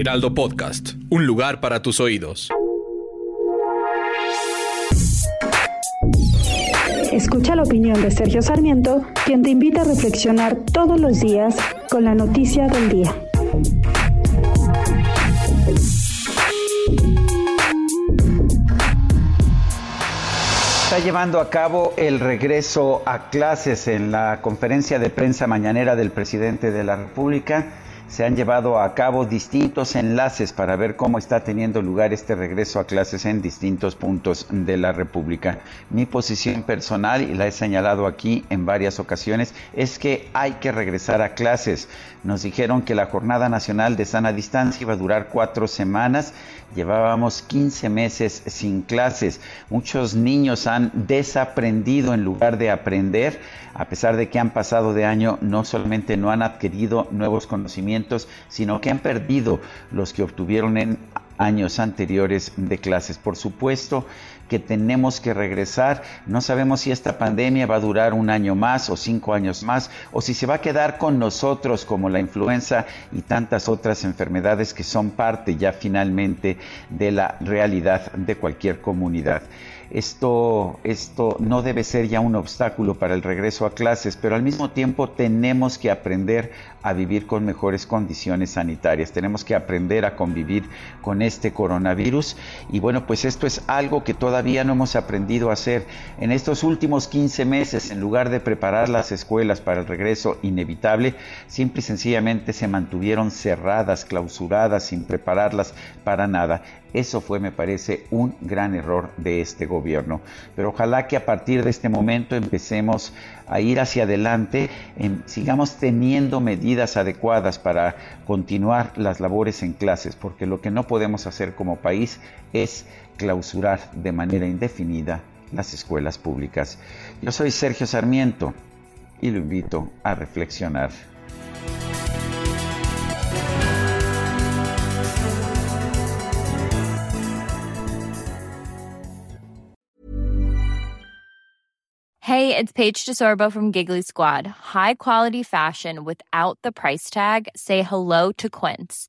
Heraldo Podcast, un lugar para tus oídos. Escucha la opinión de Sergio Sarmiento, quien te invita a reflexionar todos los días con la noticia del día. Está llevando a cabo el regreso a clases en la conferencia de prensa mañanera del presidente de la República se han llevado a cabo distintos enlaces para ver cómo está teniendo lugar este regreso a clases en distintos puntos de la República. Mi posición personal, y la he señalado aquí en varias ocasiones, es que hay que regresar a clases. Nos dijeron que la Jornada Nacional de Sana Distancia iba a durar cuatro semanas. Llevábamos 15 meses sin clases. Muchos niños han desaprendido en lugar de aprender. A pesar de que han pasado de año, no solamente no han adquirido nuevos conocimientos, sino que han perdido los que obtuvieron en años anteriores de clases. Por supuesto que tenemos que regresar. No sabemos si esta pandemia va a durar un año más o cinco años más, o si se va a quedar con nosotros como la influenza y tantas otras enfermedades que son parte ya finalmente de la realidad de cualquier comunidad. Esto, esto no debe ser ya un obstáculo para el regreso a clases, pero al mismo tiempo tenemos que aprender a vivir con mejores condiciones sanitarias. Tenemos que aprender a convivir con este coronavirus y bueno, pues esto es algo que todavía no hemos aprendido a hacer. En estos últimos 15 meses, en lugar de preparar las escuelas para el regreso inevitable, simple y sencillamente se mantuvieron cerradas, clausuradas, sin prepararlas para nada. Eso fue, me parece, un gran error de este gobierno. Pero ojalá que a partir de este momento empecemos a ir hacia adelante, sigamos teniendo medidas adecuadas para continuar las labores en clases, porque lo que no podemos hacer como país es clausurar de manera indefinida las escuelas públicas. Yo soy Sergio Sarmiento y lo invito a reflexionar. Hey, it's Paige DeSorbo from Giggly Squad. High quality fashion without the price tag. Say hello to Quince.